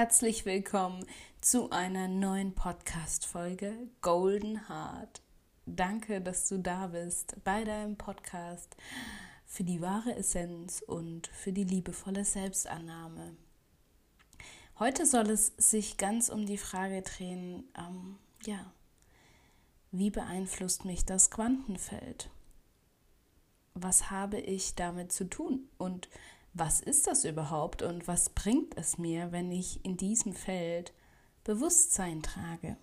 Herzlich willkommen zu einer neuen Podcast-Folge Golden Heart. Danke, dass du da bist bei deinem Podcast für die wahre Essenz und für die liebevolle Selbstannahme. Heute soll es sich ganz um die Frage drehen, ähm, ja, wie beeinflusst mich das Quantenfeld? Was habe ich damit zu tun und was ist das überhaupt und was bringt es mir, wenn ich in diesem Feld Bewusstsein trage?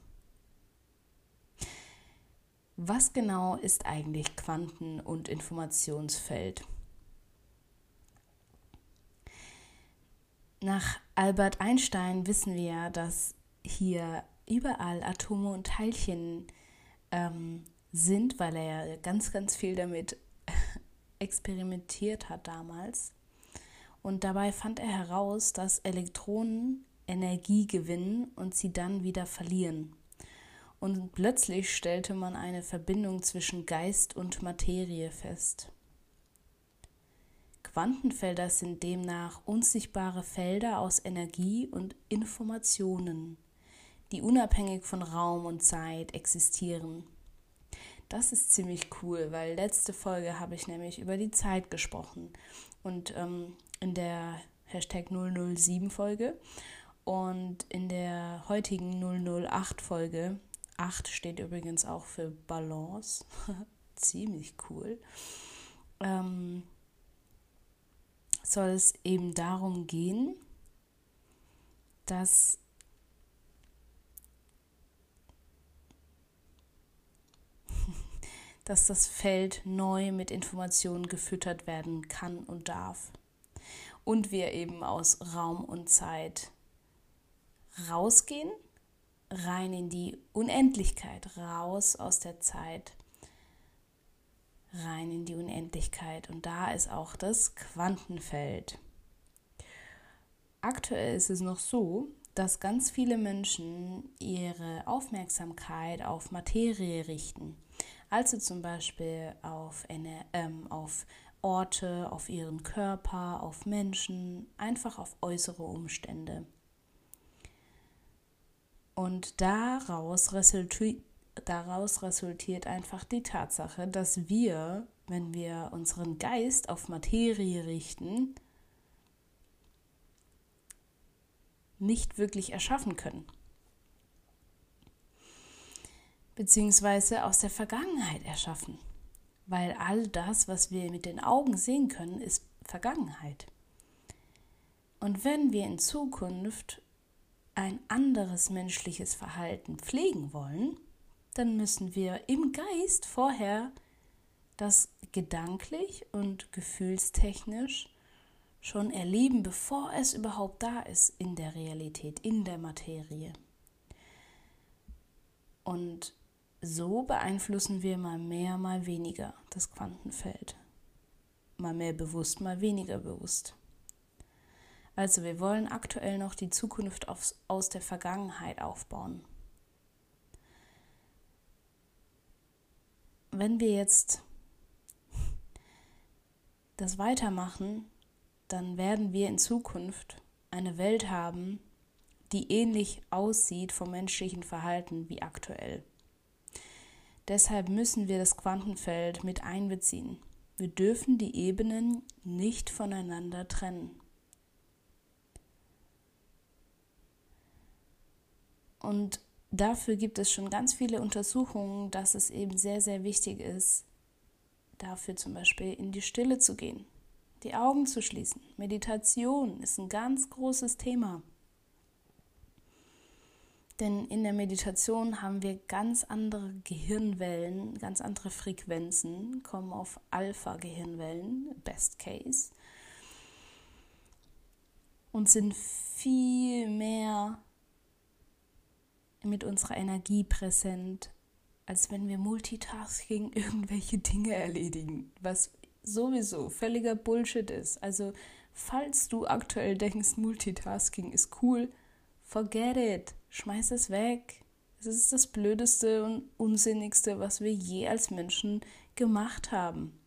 Was genau ist eigentlich Quanten- und Informationsfeld? Nach Albert Einstein wissen wir, dass hier überall Atome und Teilchen ähm, sind, weil er ja ganz, ganz viel damit experimentiert hat damals. Und dabei fand er heraus, dass Elektronen Energie gewinnen und sie dann wieder verlieren. Und plötzlich stellte man eine Verbindung zwischen Geist und Materie fest. Quantenfelder sind demnach unsichtbare Felder aus Energie und Informationen, die unabhängig von Raum und Zeit existieren. Das ist ziemlich cool, weil letzte Folge habe ich nämlich über die Zeit gesprochen. Und ähm, in der Hashtag 007 Folge und in der heutigen 008 Folge, 8 steht übrigens auch für Balance, ziemlich cool, ähm, soll es eben darum gehen, dass dass das Feld neu mit Informationen gefüttert werden kann und darf und wir eben aus Raum und Zeit rausgehen, rein in die Unendlichkeit, raus aus der Zeit, rein in die Unendlichkeit. Und da ist auch das Quantenfeld. Aktuell ist es noch so, dass ganz viele Menschen ihre Aufmerksamkeit auf Materie richten. Also zum Beispiel auf, eine, ähm, auf Orte, auf ihren Körper, auf Menschen, einfach auf äußere Umstände. Und daraus resultiert, daraus resultiert einfach die Tatsache, dass wir, wenn wir unseren Geist auf Materie richten, nicht wirklich erschaffen können. Beziehungsweise aus der Vergangenheit erschaffen weil all das, was wir mit den Augen sehen können, ist Vergangenheit. Und wenn wir in Zukunft ein anderes menschliches Verhalten pflegen wollen, dann müssen wir im Geist vorher das gedanklich und gefühlstechnisch schon erleben, bevor es überhaupt da ist in der Realität, in der Materie. Und so beeinflussen wir mal mehr, mal weniger das Quantenfeld. Mal mehr bewusst, mal weniger bewusst. Also wir wollen aktuell noch die Zukunft aufs, aus der Vergangenheit aufbauen. Wenn wir jetzt das weitermachen, dann werden wir in Zukunft eine Welt haben, die ähnlich aussieht vom menschlichen Verhalten wie aktuell. Deshalb müssen wir das Quantenfeld mit einbeziehen. Wir dürfen die Ebenen nicht voneinander trennen. Und dafür gibt es schon ganz viele Untersuchungen, dass es eben sehr, sehr wichtig ist, dafür zum Beispiel in die Stille zu gehen, die Augen zu schließen. Meditation ist ein ganz großes Thema. Denn in der Meditation haben wir ganz andere Gehirnwellen, ganz andere Frequenzen, kommen auf Alpha-Gehirnwellen, Best Case, und sind viel mehr mit unserer Energie präsent, als wenn wir Multitasking irgendwelche Dinge erledigen, was sowieso völliger Bullshit ist. Also falls du aktuell denkst, Multitasking ist cool, forget it. Schmeiß es weg. Es ist das Blödeste und Unsinnigste, was wir je als Menschen gemacht haben.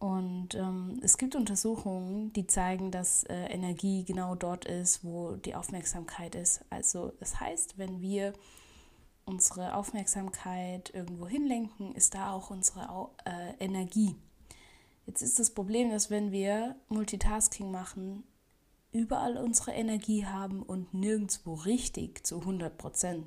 Und ähm, es gibt Untersuchungen, die zeigen, dass äh, Energie genau dort ist, wo die Aufmerksamkeit ist. Also das heißt, wenn wir unsere Aufmerksamkeit irgendwo hinlenken, ist da auch unsere äh, Energie. Jetzt ist das Problem, dass wenn wir Multitasking machen, überall unsere Energie haben und nirgendwo richtig zu 100 Prozent.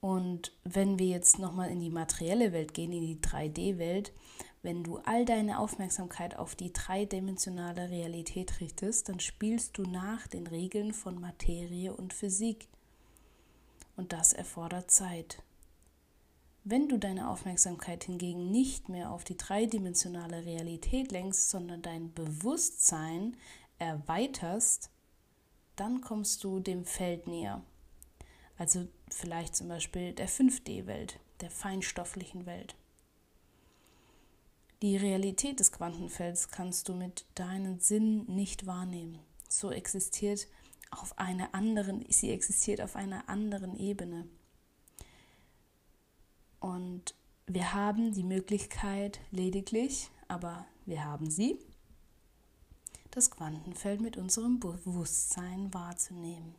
Und wenn wir jetzt nochmal in die materielle Welt gehen, in die 3D-Welt, wenn du all deine Aufmerksamkeit auf die dreidimensionale Realität richtest, dann spielst du nach den Regeln von Materie und Physik. Und das erfordert Zeit. Wenn du deine Aufmerksamkeit hingegen nicht mehr auf die dreidimensionale Realität lenkst, sondern dein Bewusstsein erweiterst, dann kommst du dem Feld näher. Also vielleicht zum Beispiel der 5D-Welt, der feinstofflichen Welt. Die Realität des Quantenfelds kannst du mit deinen Sinnen nicht wahrnehmen. So existiert auf einer anderen, sie existiert auf einer anderen Ebene. Und wir haben die Möglichkeit lediglich, aber wir haben sie, das Quantenfeld mit unserem Bewusstsein wahrzunehmen.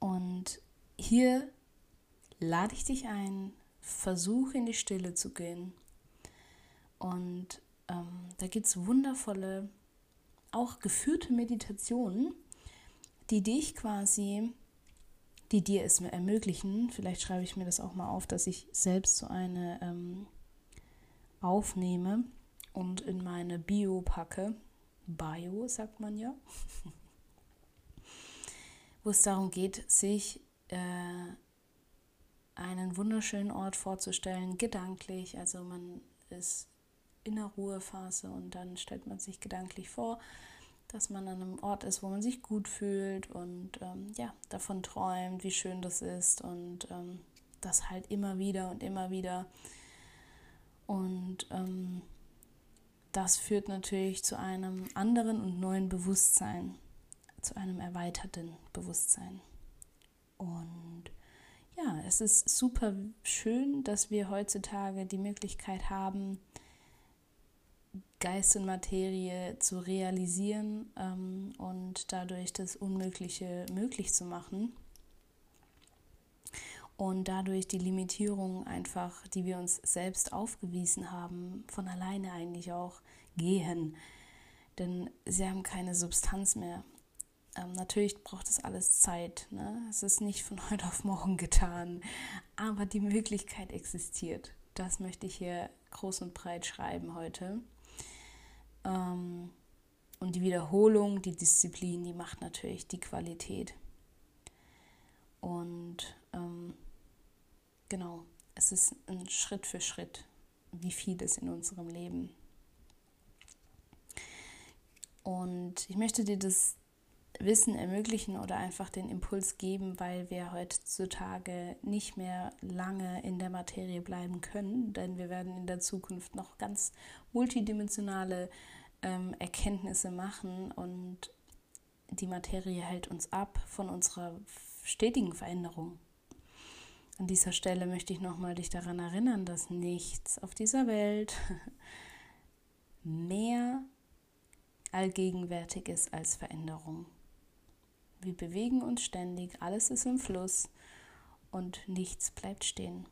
Und hier lade ich dich ein, versuche in die Stille zu gehen. Und ähm, da gibt es wundervolle, auch geführte Meditationen, die dich quasi, die dir es ermöglichen, vielleicht schreibe ich mir das auch mal auf, dass ich selbst so eine ähm, aufnehme und in meine Bio packe. Bio sagt man ja. wo es darum geht, sich äh, einen wunderschönen Ort vorzustellen, gedanklich. Also man ist in der Ruhephase und dann stellt man sich gedanklich vor, dass man an einem Ort ist, wo man sich gut fühlt und ähm, ja, davon träumt, wie schön das ist und ähm, das halt immer wieder und immer wieder. Und ähm, das führt natürlich zu einem anderen und neuen Bewusstsein zu einem erweiterten Bewusstsein. Und ja, es ist super schön, dass wir heutzutage die Möglichkeit haben, Geist und Materie zu realisieren ähm, und dadurch das Unmögliche möglich zu machen. Und dadurch die Limitierungen einfach, die wir uns selbst aufgewiesen haben, von alleine eigentlich auch gehen. Denn sie haben keine Substanz mehr. Ähm, natürlich braucht es alles Zeit. Ne? Es ist nicht von heute auf morgen getan, aber die Möglichkeit existiert. Das möchte ich hier groß und breit schreiben heute. Ähm, und die Wiederholung, die Disziplin, die macht natürlich die Qualität. Und ähm, genau, es ist ein Schritt für Schritt, wie vieles in unserem Leben. Und ich möchte dir das Wissen ermöglichen oder einfach den Impuls geben, weil wir heutzutage nicht mehr lange in der Materie bleiben können, denn wir werden in der Zukunft noch ganz multidimensionale ähm, Erkenntnisse machen und die Materie hält uns ab von unserer stetigen Veränderung. An dieser Stelle möchte ich nochmal dich daran erinnern, dass nichts auf dieser Welt mehr allgegenwärtig ist als Veränderung. Wir bewegen uns ständig, alles ist im Fluss und nichts bleibt stehen.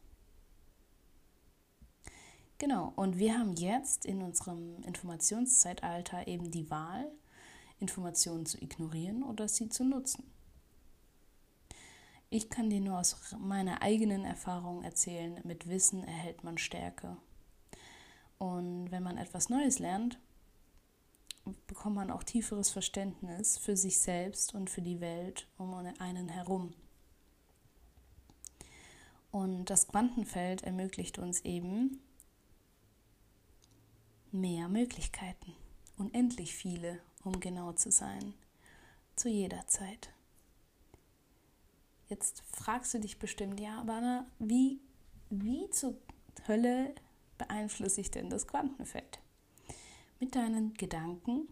Genau, und wir haben jetzt in unserem Informationszeitalter eben die Wahl, Informationen zu ignorieren oder sie zu nutzen. Ich kann dir nur aus meiner eigenen Erfahrung erzählen, mit Wissen erhält man Stärke. Und wenn man etwas Neues lernt, bekommt man auch tieferes Verständnis für sich selbst und für die Welt um einen herum. Und das Quantenfeld ermöglicht uns eben mehr Möglichkeiten, unendlich viele, um genau zu sein, zu jeder Zeit. Jetzt fragst du dich bestimmt, ja, aber wie, wie zur Hölle beeinflusse ich denn das Quantenfeld? mit deinen Gedanken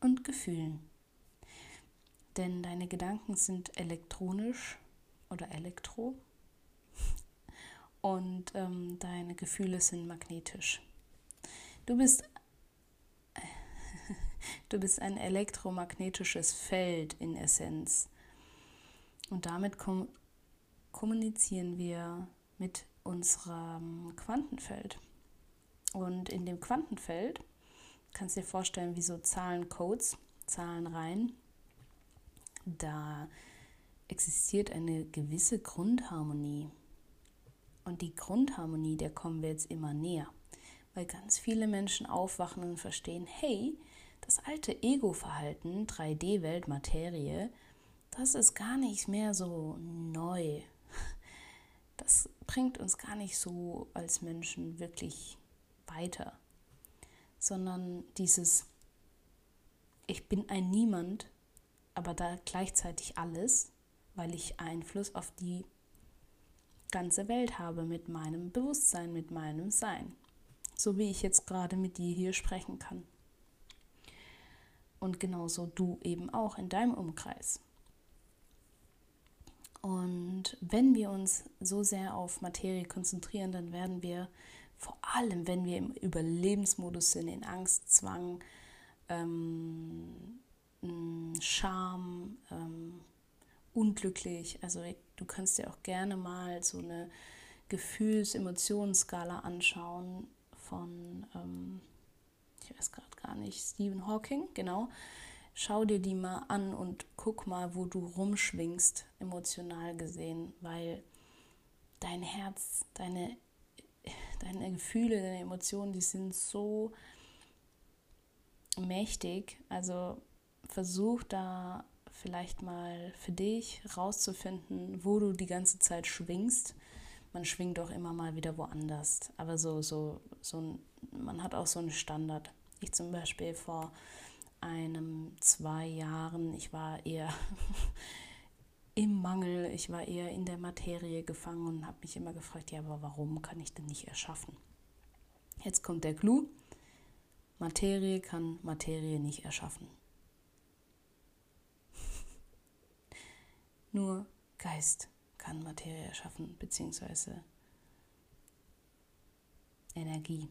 und Gefühlen. Denn deine Gedanken sind elektronisch oder elektro. und ähm, deine Gefühle sind magnetisch. Du bist, du bist ein elektromagnetisches Feld in Essenz. Und damit kom kommunizieren wir mit unserem Quantenfeld. Und in dem Quantenfeld kannst du dir vorstellen, wie so Zahlencodes, Zahlenreihen. Da existiert eine gewisse Grundharmonie. Und die Grundharmonie, der kommen wir jetzt immer näher, weil ganz viele Menschen aufwachen und verstehen, hey, das alte Ego-Verhalten, 3D-Welt, Materie, das ist gar nicht mehr so neu. Das bringt uns gar nicht so als Menschen wirklich weiter, sondern dieses Ich bin ein Niemand, aber da gleichzeitig alles, weil ich Einfluss auf die ganze Welt habe mit meinem Bewusstsein, mit meinem Sein. So wie ich jetzt gerade mit dir hier sprechen kann. Und genauso du eben auch in deinem Umkreis. Und wenn wir uns so sehr auf Materie konzentrieren, dann werden wir vor allem, wenn wir im Überlebensmodus sind, in Angst, Zwang, ähm, Scham, ähm, unglücklich. Also du kannst dir auch gerne mal so eine Gefühls-Emotionsskala anschauen von, ähm, ich weiß gerade gar nicht, Stephen Hawking, genau. Schau dir die mal an und guck mal, wo du rumschwingst, emotional gesehen, weil dein Herz, deine, deine Gefühle, deine Emotionen, die sind so mächtig. Also versuch da vielleicht mal für dich rauszufinden, wo du die ganze Zeit schwingst. Man schwingt doch immer mal wieder woanders. Aber so, so, so man hat auch so einen Standard. Ich zum Beispiel vor einem, zwei Jahren, ich war eher im Mangel, ich war eher in der Materie gefangen und habe mich immer gefragt, ja, aber warum kann ich denn nicht erschaffen? Jetzt kommt der Clou. Materie kann Materie nicht erschaffen. Nur Geist kann Materie erschaffen, beziehungsweise Energie.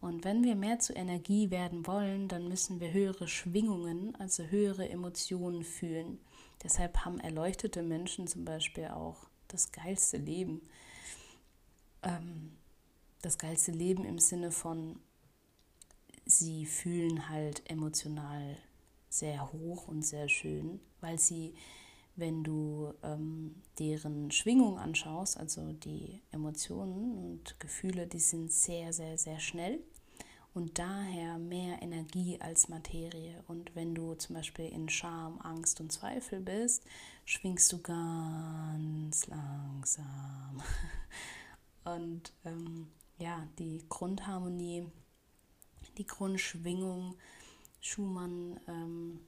Und wenn wir mehr zu Energie werden wollen, dann müssen wir höhere Schwingungen, also höhere Emotionen fühlen. Deshalb haben erleuchtete Menschen zum Beispiel auch das geilste Leben. Ähm, das geilste Leben im Sinne von, sie fühlen halt emotional sehr hoch und sehr schön, weil sie, wenn du ähm, deren Schwingung anschaust, also die Emotionen und Gefühle, die sind sehr, sehr, sehr schnell und daher mehr Energie als Materie. Und wenn du zum Beispiel in Scham, Angst und Zweifel bist, schwingst du ganz langsam. Und ähm, ja, die Grundharmonie, die Grundschwingung, Schumann ähm,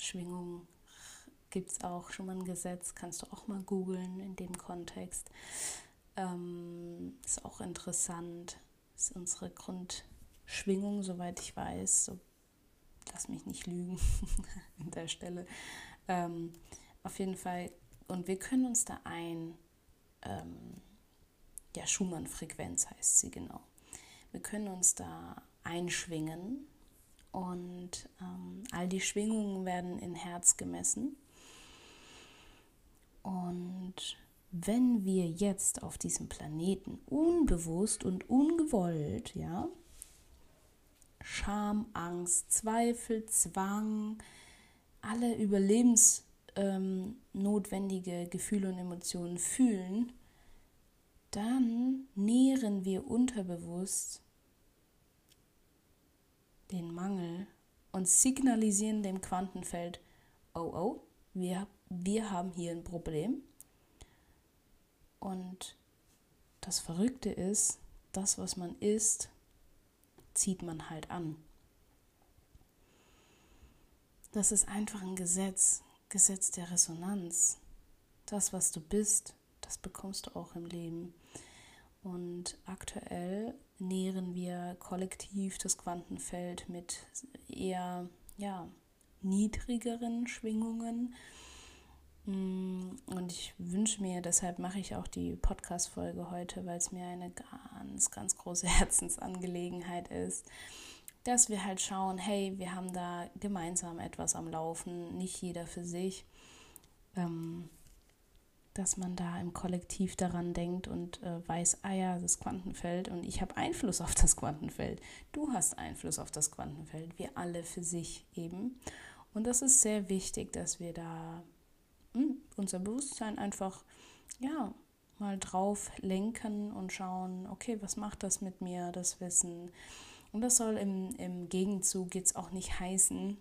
Schwingung gibt es auch Schumann-Gesetz, kannst du auch mal googeln in dem Kontext. Ähm, ist auch interessant, ist unsere Grundschwingung, soweit ich weiß. So, lass mich nicht lügen an der Stelle. Ähm, auf jeden Fall, und wir können uns da ein, ähm, ja, Schumann-Frequenz heißt sie genau. Wir können uns da einschwingen und ähm, all die Schwingungen werden in Herz gemessen. Und wenn wir jetzt auf diesem Planeten unbewusst und ungewollt, ja, Scham, Angst, Zweifel, Zwang, alle überlebensnotwendige ähm, Gefühle und Emotionen fühlen, dann nähren wir unterbewusst den Mangel und signalisieren dem Quantenfeld, oh oh, wir, wir haben hier ein Problem. Und das Verrückte ist, das, was man ist, zieht man halt an. Das ist einfach ein Gesetz, Gesetz der Resonanz. Das, was du bist, das bekommst du auch im Leben. Und aktuell nähren wir kollektiv das Quantenfeld mit eher ja, niedrigeren Schwingungen. Mm, und ich wünsche mir, deshalb mache ich auch die Podcast-Folge heute, weil es mir eine ganz, ganz große Herzensangelegenheit ist, dass wir halt schauen, hey, wir haben da gemeinsam etwas am Laufen, nicht jeder für sich. Ähm, dass man da im Kollektiv daran denkt und äh, weiß, ah ja, das Quantenfeld und ich habe Einfluss auf das Quantenfeld. Du hast Einfluss auf das Quantenfeld, wir alle für sich eben. Und das ist sehr wichtig, dass wir da unser Bewusstsein einfach, ja, mal drauf lenken und schauen, okay, was macht das mit mir, das Wissen. Und das soll im, im Gegenzug jetzt auch nicht heißen,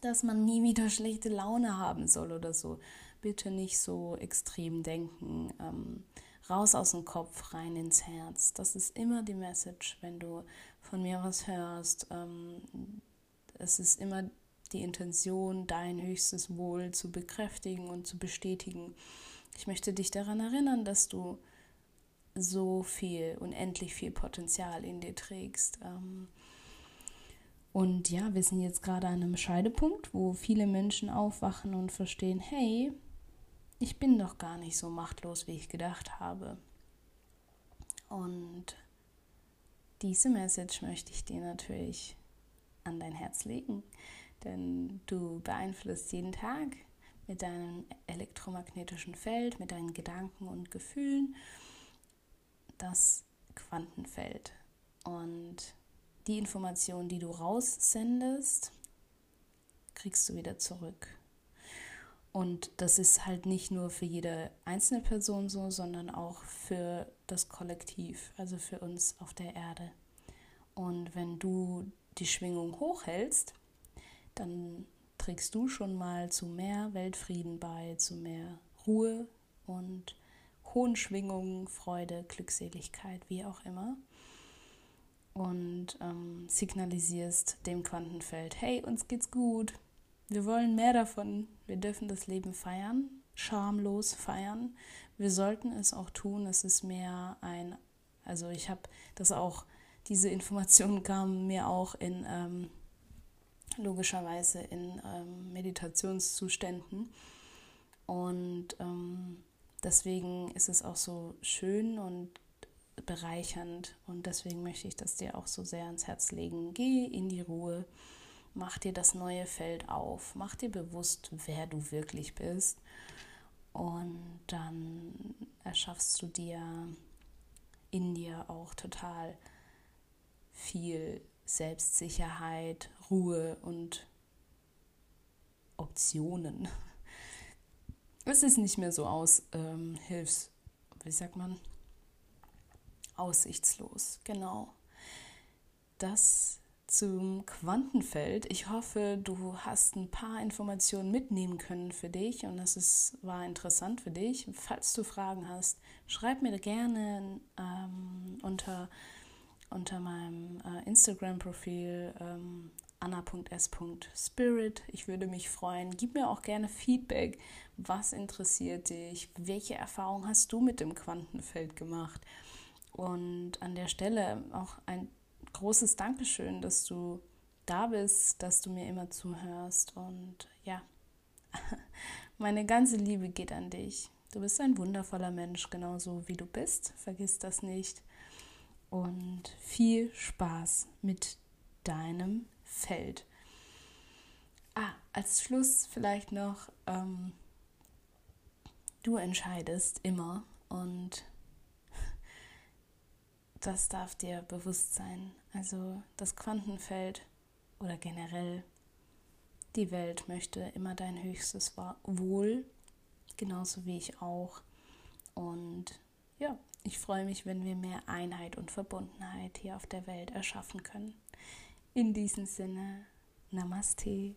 dass man nie wieder schlechte Laune haben soll oder so bitte nicht so extrem denken. Ähm, raus aus dem Kopf, rein ins Herz. Das ist immer die Message, wenn du von mir was hörst. Ähm, es ist immer die Intention, dein höchstes Wohl zu bekräftigen und zu bestätigen. Ich möchte dich daran erinnern, dass du so viel, unendlich viel Potenzial in dir trägst. Ähm, und ja, wir sind jetzt gerade an einem Scheidepunkt, wo viele Menschen aufwachen und verstehen, hey, ich bin doch gar nicht so machtlos, wie ich gedacht habe. Und diese Message möchte ich dir natürlich an dein Herz legen, denn du beeinflusst jeden Tag mit deinem elektromagnetischen Feld, mit deinen Gedanken und Gefühlen das Quantenfeld. Und die Information, die du raussendest, kriegst du wieder zurück. Und das ist halt nicht nur für jede einzelne Person so, sondern auch für das Kollektiv, also für uns auf der Erde. Und wenn du die Schwingung hochhältst, dann trägst du schon mal zu mehr Weltfrieden bei, zu mehr Ruhe und hohen Schwingungen, Freude, Glückseligkeit, wie auch immer. Und ähm, signalisierst dem Quantenfeld, hey, uns geht's gut, wir wollen mehr davon. Wir dürfen das Leben feiern, schamlos feiern. Wir sollten es auch tun. Es ist mehr ein, also ich habe das auch, diese Informationen kamen mir auch in, ähm, logischerweise in ähm, Meditationszuständen. Und ähm, deswegen ist es auch so schön und bereichernd. Und deswegen möchte ich das dir auch so sehr ans Herz legen. Geh in die Ruhe Mach dir das neue Feld auf, mach dir bewusst, wer du wirklich bist. Und dann erschaffst du dir in dir auch total viel Selbstsicherheit, Ruhe und Optionen. Es ist nicht mehr so aus ähm, Hilfs, wie sagt man, aussichtslos. Genau. Das zum Quantenfeld. Ich hoffe, du hast ein paar Informationen mitnehmen können für dich und das ist, war interessant für dich. Falls du Fragen hast, schreib mir gerne ähm, unter, unter meinem äh, Instagram-Profil ähm, anna.s.spirit. Ich würde mich freuen. Gib mir auch gerne Feedback. Was interessiert dich? Welche Erfahrung hast du mit dem Quantenfeld gemacht? Und an der Stelle auch ein großes Dankeschön, dass du da bist, dass du mir immer zuhörst. Und ja, meine ganze Liebe geht an dich. Du bist ein wundervoller Mensch, genauso wie du bist. Vergiss das nicht. Und viel Spaß mit deinem Feld. Ah, als Schluss vielleicht noch, ähm, du entscheidest immer und das darf dir bewusst sein. Also das Quantenfeld oder generell die Welt möchte immer dein höchstes Wohl, genauso wie ich auch. Und ja, ich freue mich, wenn wir mehr Einheit und Verbundenheit hier auf der Welt erschaffen können. In diesem Sinne, Namaste.